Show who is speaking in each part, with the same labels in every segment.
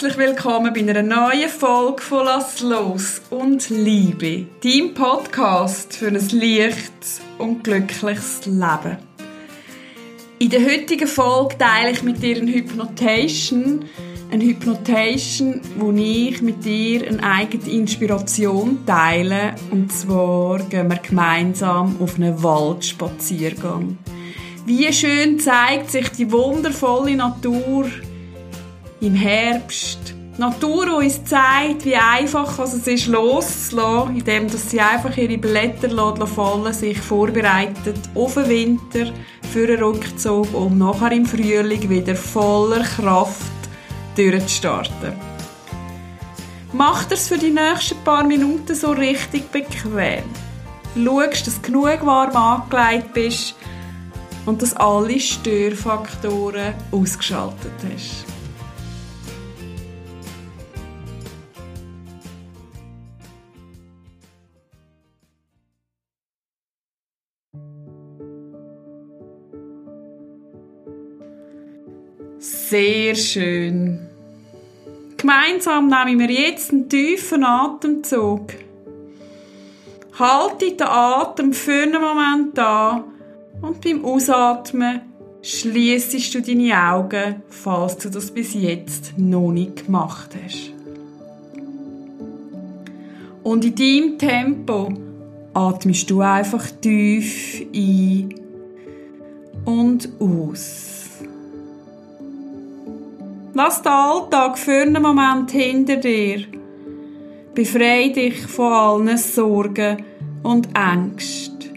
Speaker 1: Herzlich willkommen bei einer neuen Folge von Lass los und Liebe, dein Podcast für ein leichtes und glückliches Leben. In der heutigen Folge teile ich mit dir eine Hypnotation, eine Hypnotation, wo ich mit dir eine eigene Inspiration teile. Und zwar gehen wir gemeinsam auf einen Waldspaziergang. Wie schön zeigt sich die wundervolle Natur im Herbst. Die Natur, uns zeigt, wie einfach es ist, loszulassen, indem sie einfach ihre Blätter fallen, sich vorbereitet auf den Winter, für einen Rückzug, um nachher im Frühling wieder voller Kraft durchzustarten. Mach das für die nächsten paar Minuten so richtig bequem. Schaust, dass du genug warm angelegt bist und dass alle Störfaktoren ausgeschaltet hast. Sehr schön. Gemeinsam nehmen wir jetzt einen tiefen Atemzug. Halte den Atem für einen Moment an und beim Ausatmen schließest du deine Augen, falls du das bis jetzt noch nicht gemacht hast. Und in deinem Tempo atmest du einfach tief ein und aus. Lass den Alltag für einen Moment hinter dir. Befrei dich von allen Sorgen und Ängsten.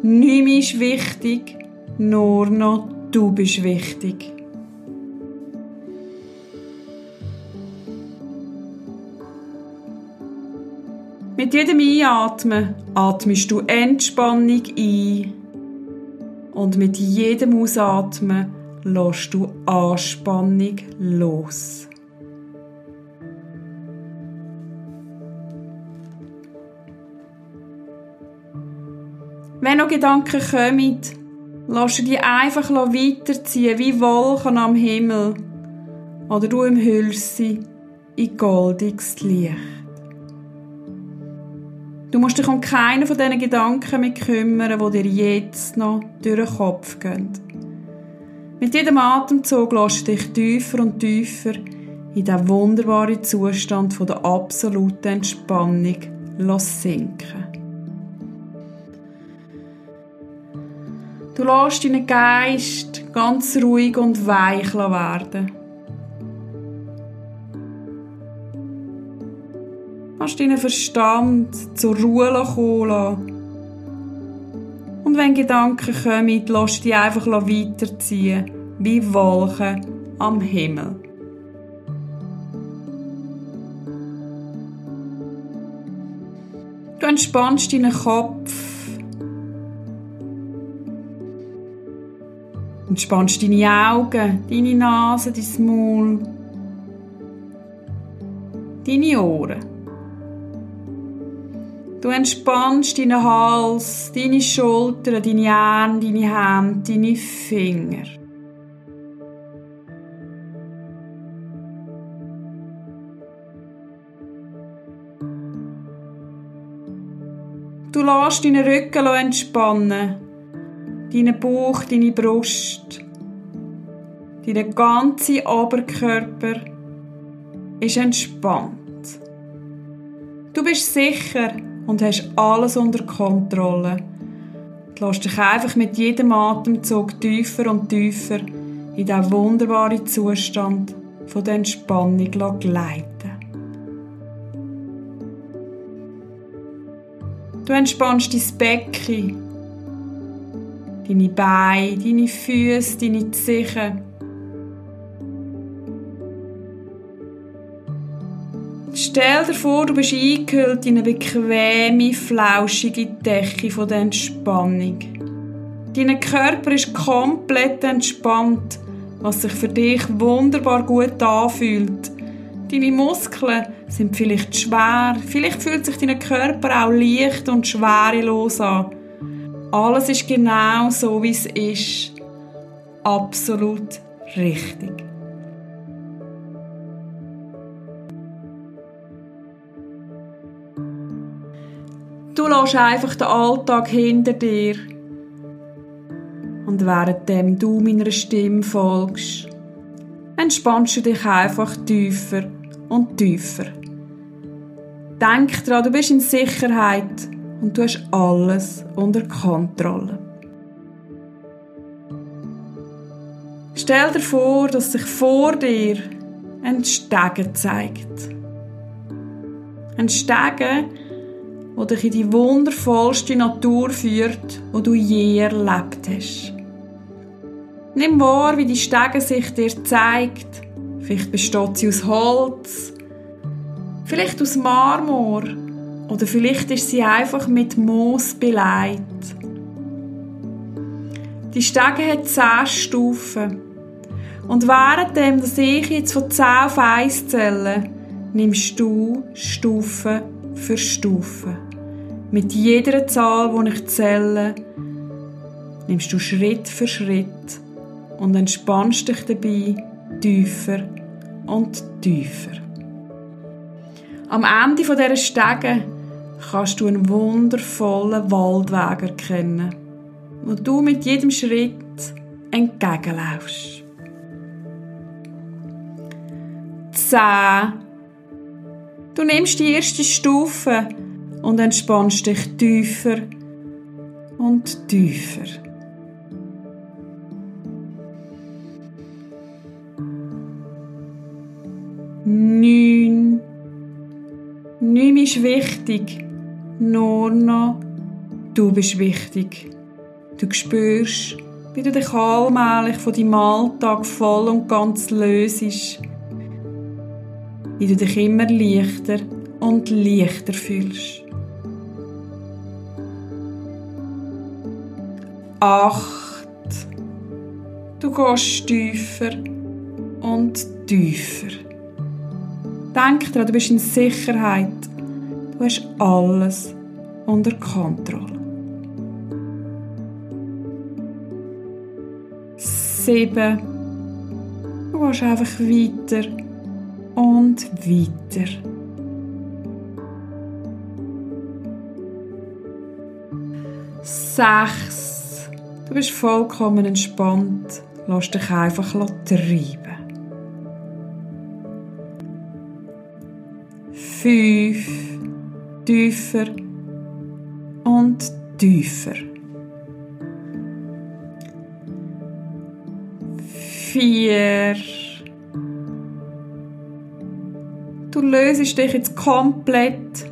Speaker 1: Nimm ist wichtig, nur noch du bist wichtig. Mit jedem Einatmen atmest du Entspannung ein und mit jedem Ausatmen lässt du Anspannung los. Wenn noch Gedanken kommen, lass du die einfach weiterziehen, wie Wolken am Himmel oder du im Hülse in goldiges Licht. Du musst dich um keinen von diesen Gedanken mehr kümmern, die dir jetzt noch durch den Kopf gehen. Mit jedem Atemzug lässt du dich tiefer und tiefer in den wunderbaren Zustand der absoluten Entspannung sinken. Du lässt deinen Geist ganz ruhig und weich werden. Du Lass deinen Verstand zur Ruhe kommen lassen. Und wenn Gedanken kommen, lass die einfach weiterziehen, wie Wolken am Himmel. Du entspannst deinen Kopf. Entspannst deine Augen, deine Nase, dein Maul, deine Ohren. Du entspannst deinen Hals, deine Schultern, deine Arme, deine Hände, deine Finger. Du lässt deinen Rücken entspannen, deinen Bauch, deine Brust, dein ganzer Oberkörper ist entspannt. Du bist sicher, und hast alles unter Kontrolle. Du lässt dich einfach mit jedem Atemzug tiefer und tiefer in diesen wunderbaren Zustand von der Entspannung gleiten. Du entspannst dein Becken, deine Beine, deine Füße, deine Zehen, Stell dir vor, du bist eingehüllt in eine bequeme, flauschige Decke von der Entspannung. Dein Körper ist komplett entspannt, was sich für dich wunderbar gut anfühlt. Deine Muskeln sind vielleicht schwer, vielleicht fühlt sich dein Körper auch leicht und schwerelos an. Alles ist genau so, wie es ist. Absolut richtig. Du lässt einfach den Alltag hinter dir. Und währenddem du meiner Stimme folgst, entspannst du dich einfach tiefer und tiefer. Denk daran, du bist in Sicherheit und du hast alles unter Kontrolle. Stell dir vor, dass sich vor dir ein Stegen zeigt. Ein Stegen, der dich in die wundervollste Natur führt, wo du je erlebt hast. Nimm wahr, wie die Stege sich dir zeigt. Vielleicht besteht sie aus Holz, vielleicht aus Marmor oder vielleicht ist sie einfach mit Moos beleidigt. Die Stege hat zehn Stufen. Und währenddem, dass ich jetzt von 10 auf 1 zähle, nimmst du Stufe für Stufe. Mit jeder Zahl, die ich zähle, nimmst du Schritt für Schritt und entspannst dich dabei tiefer und tiefer. Am Ende dieser Stege kannst du einen wundervollen Waldweg erkennen, wo du mit jedem Schritt entgegenlaufst. 10. Du nimmst die erste Stufe und entspannst dich tiefer und tiefer. Neun. Neun ist wichtig. Nur noch du bist wichtig. Du spürst, wie du dich allmählich von deinem Alltag voll und ganz löst wie du dich immer leichter und leichter fühlst. Acht. Du gehst tiefer und tiefer. Denk daran, du bist in Sicherheit. Du hast alles unter Kontrolle. Sieben. Du gehst einfach weiter und weiter. Sechs. Du bist vollkommen entspannt. Lass dich einfach treiben. Fünf. Tiefer und tiefer. Vier. Du löst dich jetzt komplett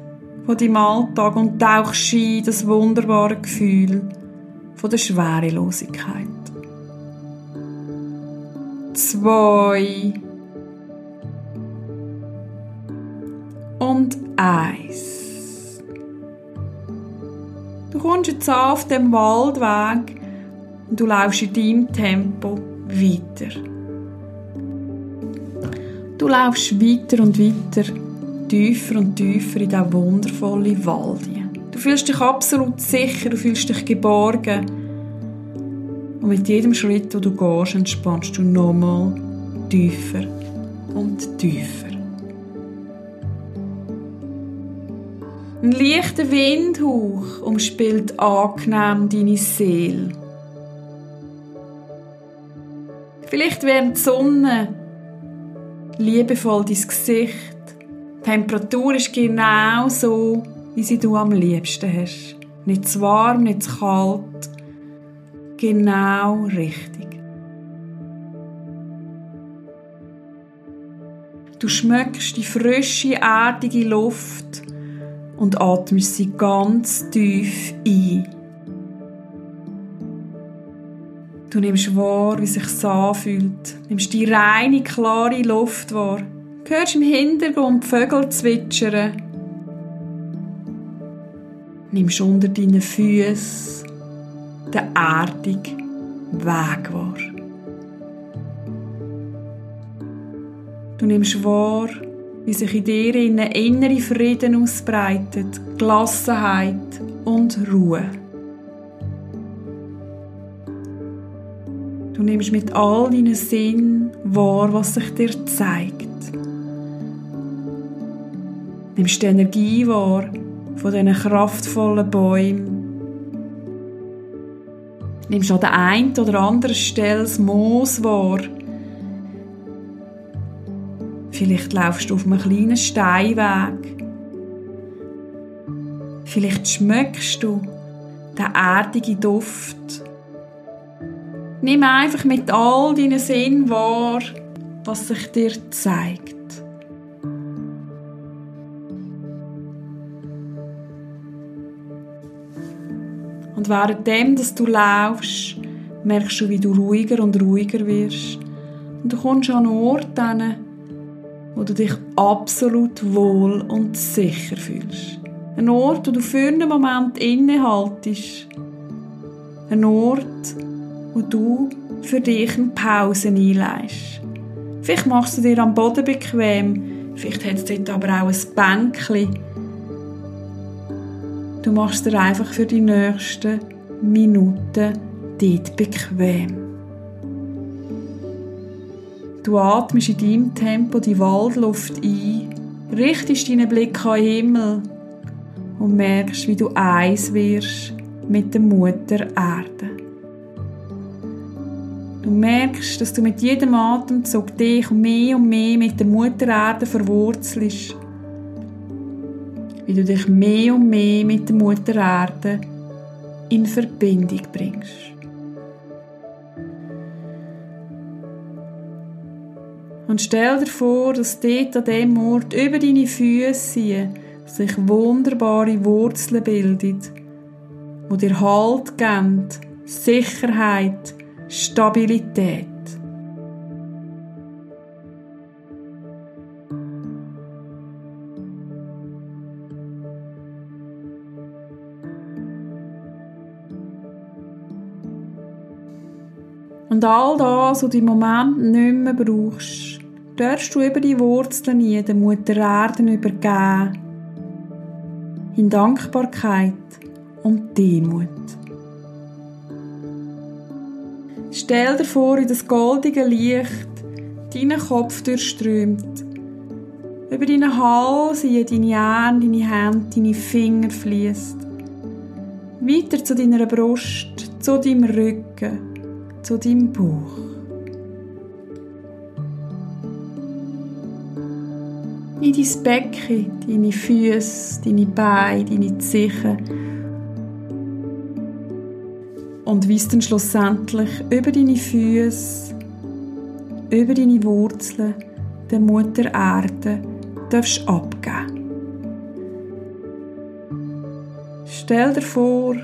Speaker 1: von deinem Alltag und tauchst in das wunderbare Gefühl von der Schwerelosigkeit. Zwei. Und eins. Du kommst jetzt auf dem Waldweg und du laufst in deinem Tempo weiter. Du laufst weiter und weiter, tiefer und tiefer in diesen wundervollen Wald. Du fühlst dich absolut sicher, du fühlst dich geborgen. Und mit jedem Schritt, wo du gehst, entspannst du nochmal tiefer und tiefer. Ein leichter Windhauch umspielt angenehm deine Seele. Vielleicht während die Sonne liebevoll dein Gesicht. Die Temperatur ist genau so, wie sie du am liebsten hast. Nicht zu warm, nicht zu kalt. Genau richtig. Du schmeckst die frische, erdige Luft und atmest sie ganz tief ein. Du nimmst wahr, wie sich es anfühlt. Nimmst die reine, klare Luft wahr. Du hörst im Hintergrund Vögel zwitschern. Nimmst unter deinen Füßen den erdigen Weg wahr. Du nimmst wahr, wie sich in dir ein innere Frieden ausbreitet, Gelassenheit und Ruhe. Du nimmst mit all deinen Sinnen wahr, was sich dir zeigt. Nimmst die Energie wahr von diesen kraftvollen Bäumen. Nimmst an der einen oder anderen Stelle das Moos wahr. Vielleicht laufst du auf einem kleinen Steinweg. Vielleicht schmeckst du den erdigen Duft. Nimm einfach mit all deinen Sinnen wahr, was sich dir zeigt. Und währenddem, dass du laufst, merkst du, wie du ruhiger und ruhiger wirst. Und du kommst an einen Ort hin, wo du dich absolut wohl und sicher fühlst. Ein Ort, wo du für einen Moment innehaltest. Ein Ort, wo du für dich eine Pause einleist. Vielleicht machst du dir am Boden bequem, vielleicht hat es dort aber auch ein Bänkchen. Du machst dir einfach für die nächsten Minuten dort bequem. Du atmest in deinem Tempo die Waldluft ein, richtest deinen Blick an den Himmel und merkst, wie du eins wirst mit der Mutter Erde. Du merkst, dass du mit jedem Atemzug dich mehr und mehr mit der Mutter Erde verwurzelst. Wie du dich mehr und mehr mit der Mutter Erde in Verbindung bringst. Und stell dir vor, dass dort an dem Ort über deine Füße sich wunderbare Wurzeln bildet, wo dir Halt geben, Sicherheit, Stabilität. Und all das, was du im Moment nicht mehr brauchst, darfst du über die Wurzeln nie der Mutter Erde übergeben. In Dankbarkeit und Demut. Stell dir vor, wie das goldige Licht deinen Kopf durchströmt, über deinen Hals, in deine Arme, deine Hände, deine Finger fließt, weiter zu deiner Brust, zu deinem Rücken, zu deinem Bauch. in dein Becken, deine Füße, deine Beine, deine Zehen. Und wie es dann schlussendlich über deine Füße, über deine Wurzeln, der Mutter Erde, darfst abgeben. Stell dir vor,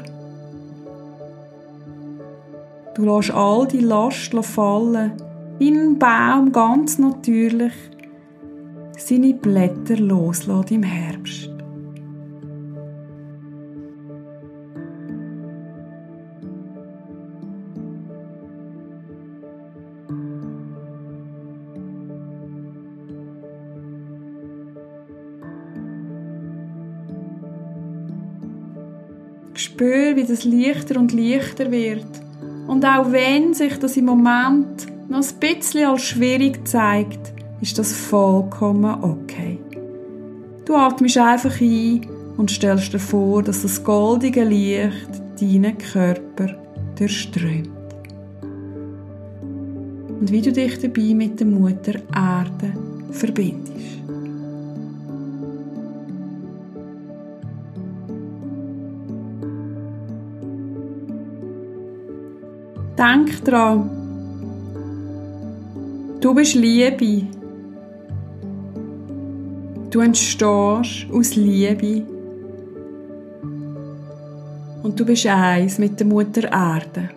Speaker 1: du lässt all die Last fallen, wie ein Baum ganz natürlich, seine Blätter loslässt im Herbst. Spür, wie das leichter und leichter wird. Und auch wenn sich das im Moment noch ein bisschen als schwierig zeigt, ist das vollkommen okay. Du atmest einfach ein und stellst dir vor, dass das goldige Licht deinen Körper durchströmt. Und wie du dich dabei mit der Mutter Erde verbindest. Denk dran, du bist Liebe Du entstehst aus Liebe und du bist eins mit der Mutter Erde.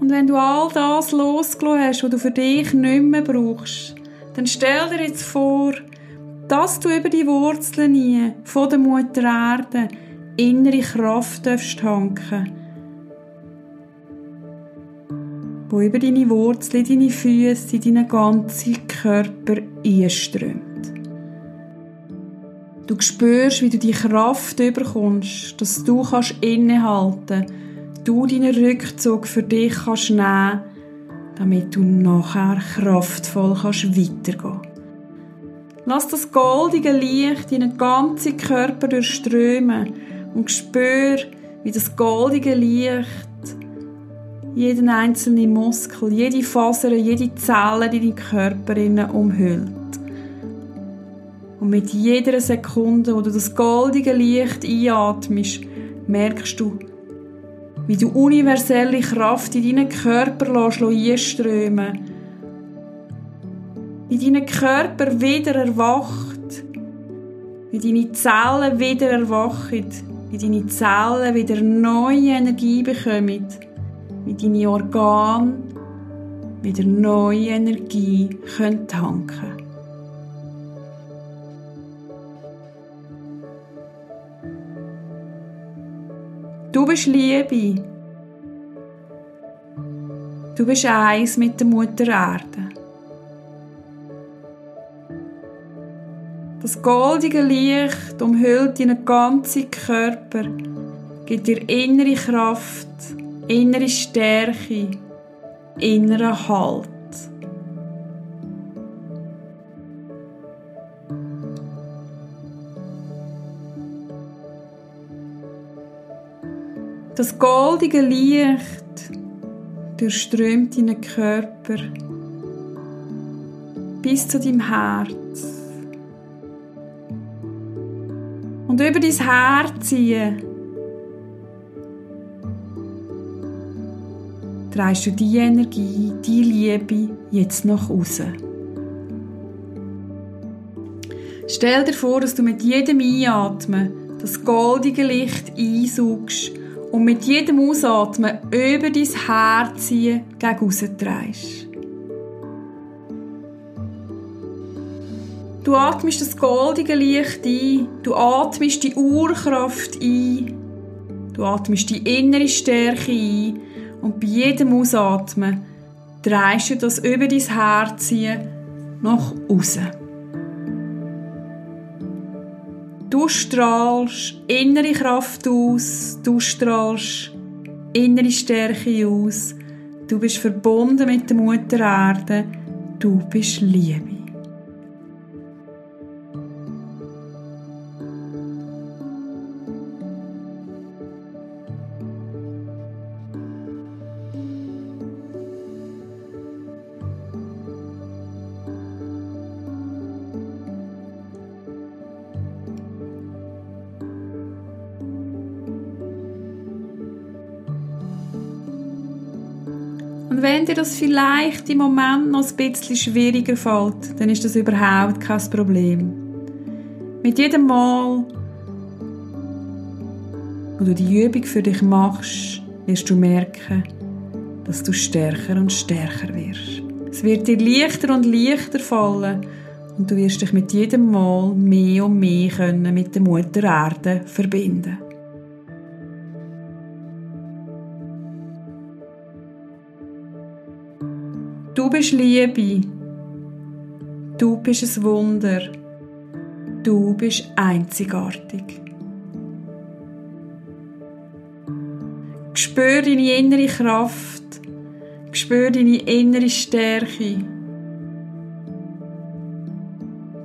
Speaker 1: Und wenn du all das losgelassen hast, was du für dich nicht mehr brauchst, dann stell dir jetzt vor, dass du über die Wurzeln von der Mutter Erde innere Kraft tanken wo über deine Wurzeln, deine Füße, deinen ganzen Körper einströmt. Du spürst, wie du die Kraft überkommst, dass du kannst innehalten, du deinen Rückzug für dich kannst nehmen, damit du nachher kraftvoll kannst weitergehen. Lass das goldige Licht deinen ganzen Körper durchströmen und spür, wie das goldige Licht jeden einzelnen Muskel, jede Faser, jede Zelle in deinem Körper umhüllt. Und mit jeder Sekunde, wo du das goldige Licht einatmest, merkst du, wie du universelle Kraft in deinen Körper einströmen. Wie dein Körper wieder erwacht, wie deine Zellen wieder erwachen, wie deine Zellen wieder neue Energie bekommen, wie deine Organe wieder neue Energie können tanken Du bist Liebe. Du bist eins mit der Mutter Erde. Das goldige Licht umhüllt deinen ganzen Körper, gibt dir innere Kraft, innere Stärke, inneren Halt. Das goldige Licht durchströmt deinen Körper bis zu deinem Herz. Über dein Herz ziehen drehst du die Energie, die Liebe jetzt nach außen. Stell dir vor, dass du mit jedem Einatmen das goldige Licht einsaugst und mit jedem Ausatmen über dein Herz gegen aussen drehst. Du atmest das goldige Licht ein, du atmest die Urkraft ein, du atmest die innere Stärke ein und bei jedem Ausatmen drehst du das über dein Herz nach außen. Du strahlst innere Kraft aus, du strahlst innere Stärke aus, du bist verbunden mit der Mutter Erde, du bist Liebe. Und wenn dir das vielleicht im Moment noch ein bisschen schwieriger fällt, dann ist das überhaupt kein Problem. Mit jedem Mal, wo du die Übung für dich machst, wirst du merken, dass du stärker und stärker wirst. Es wird dir leichter und leichter fallen und du wirst dich mit jedem Mal mehr und mehr können mit der Mutter Erde verbinden. Bist Liebe. Du bist ein Wunder. Du bist einzigartig. Spür deine innere Kraft. Spür deine innere Stärke.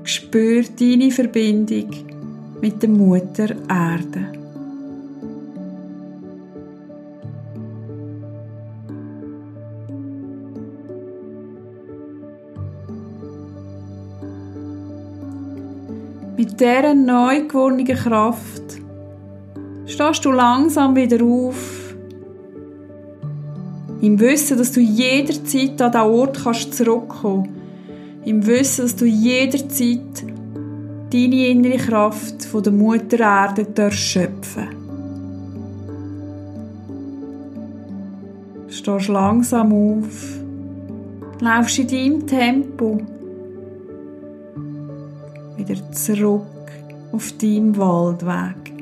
Speaker 1: Spür deine Verbindung mit der Mutter Erde. Mit dieser neu gewonnenen Kraft stehst du langsam wieder auf. Im Wissen, dass du jederzeit an diesen Ort kannst zurückkommen. Im Wissen, dass du jederzeit deine innere Kraft von der Mutter Erde schöpfen. Stehst langsam auf, laufst in deinem Tempo wieder zurück auf deinem Waldweg.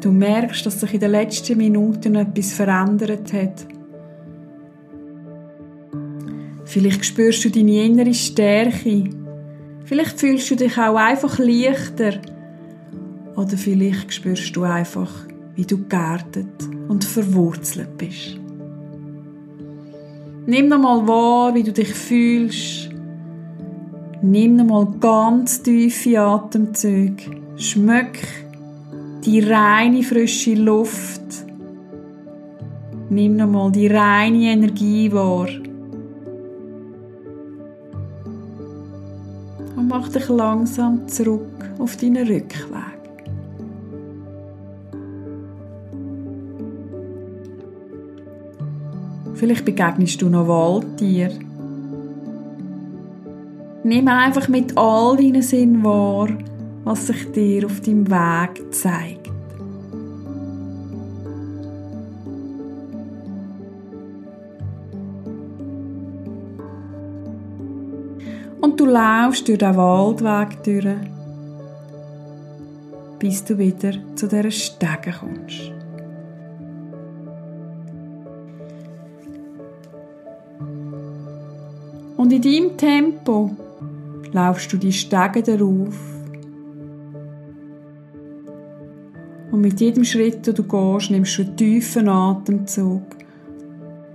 Speaker 1: Du merkst, dass sich in den letzten Minuten etwas verändert hat. Vielleicht spürst du deine innere Stärke. Vielleicht fühlst du dich auch einfach leichter. Oder vielleicht spürst du einfach, wie du geerdet und verwurzelt bist. Nimm nochmal wahr, wie du dich fühlst Nimm nochmal ganz tiefe Atemzüge. Schmöck die reine frische Luft. Nimm nochmal die reine Energie wahr. Und mach dich langsam zurück auf deinen Rückweg. Vielleicht begegnest du noch Waldtier. Nimm einfach mit all deinen Sinnen wahr, was sich dir auf deinem Weg zeigt. Und du laufst durch den Waldweg durch, bis du wieder zu dieser Stege kommst. Und in deinem Tempo laufst du die Stege darauf. Und mit jedem Schritt, den du gehst, nimmst du einen tiefen Atemzug.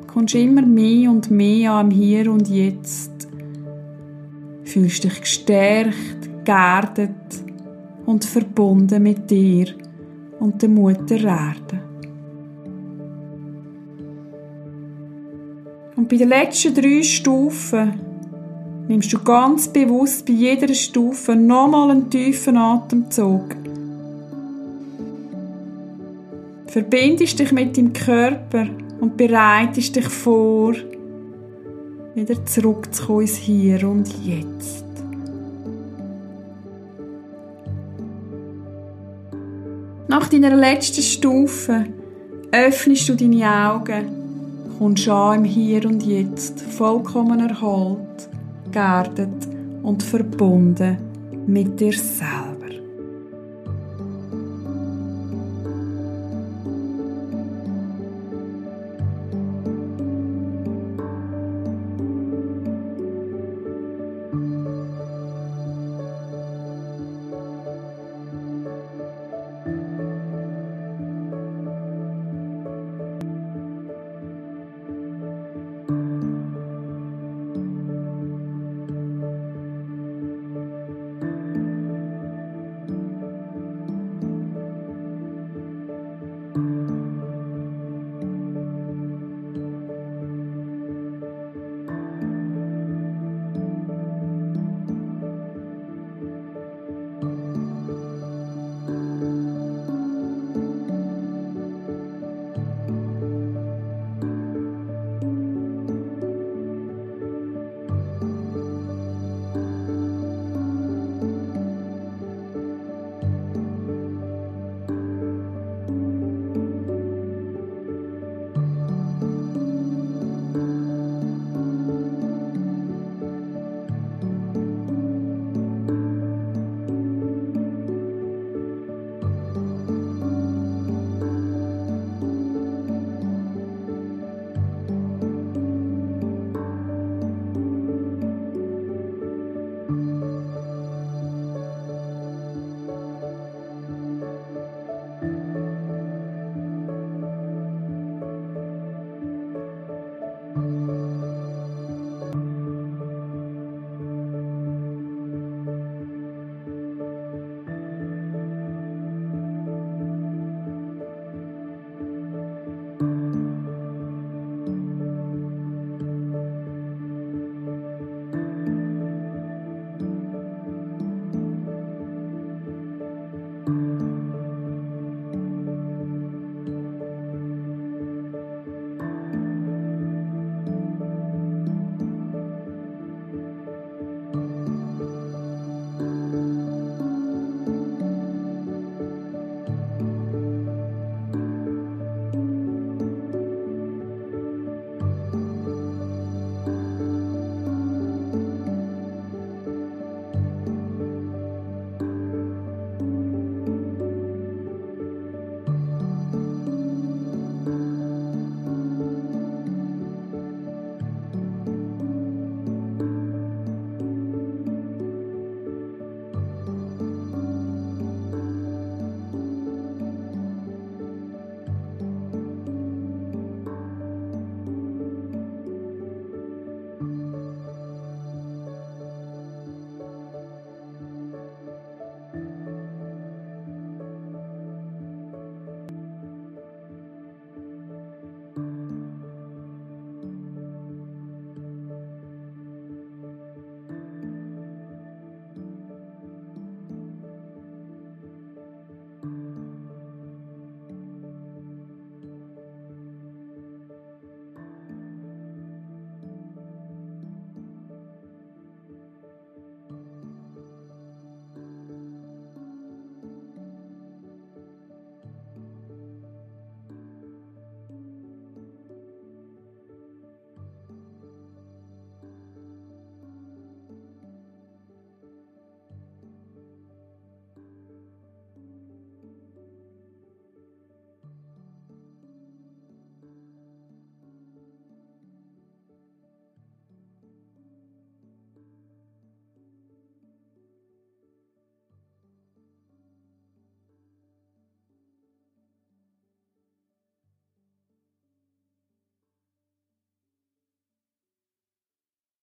Speaker 1: Du kommst immer mehr und mehr an Hier und Jetzt. Fühlst dich gestärkt, geerdet und verbunden mit dir und der Mutter Erde. Und bei den letzten drei Stufen nimmst du ganz bewusst bei jeder Stufe nochmal einen tiefen Atemzug. Verbindest dich mit dem Körper und bereitest dich vor, wieder zurückzukommen ins Hier und Jetzt. Nach deiner letzten Stufe öffnest du deine Augen kommst an im Hier und Jetzt, vollkommen erholt, geerdet und verbunden mit dir selbst.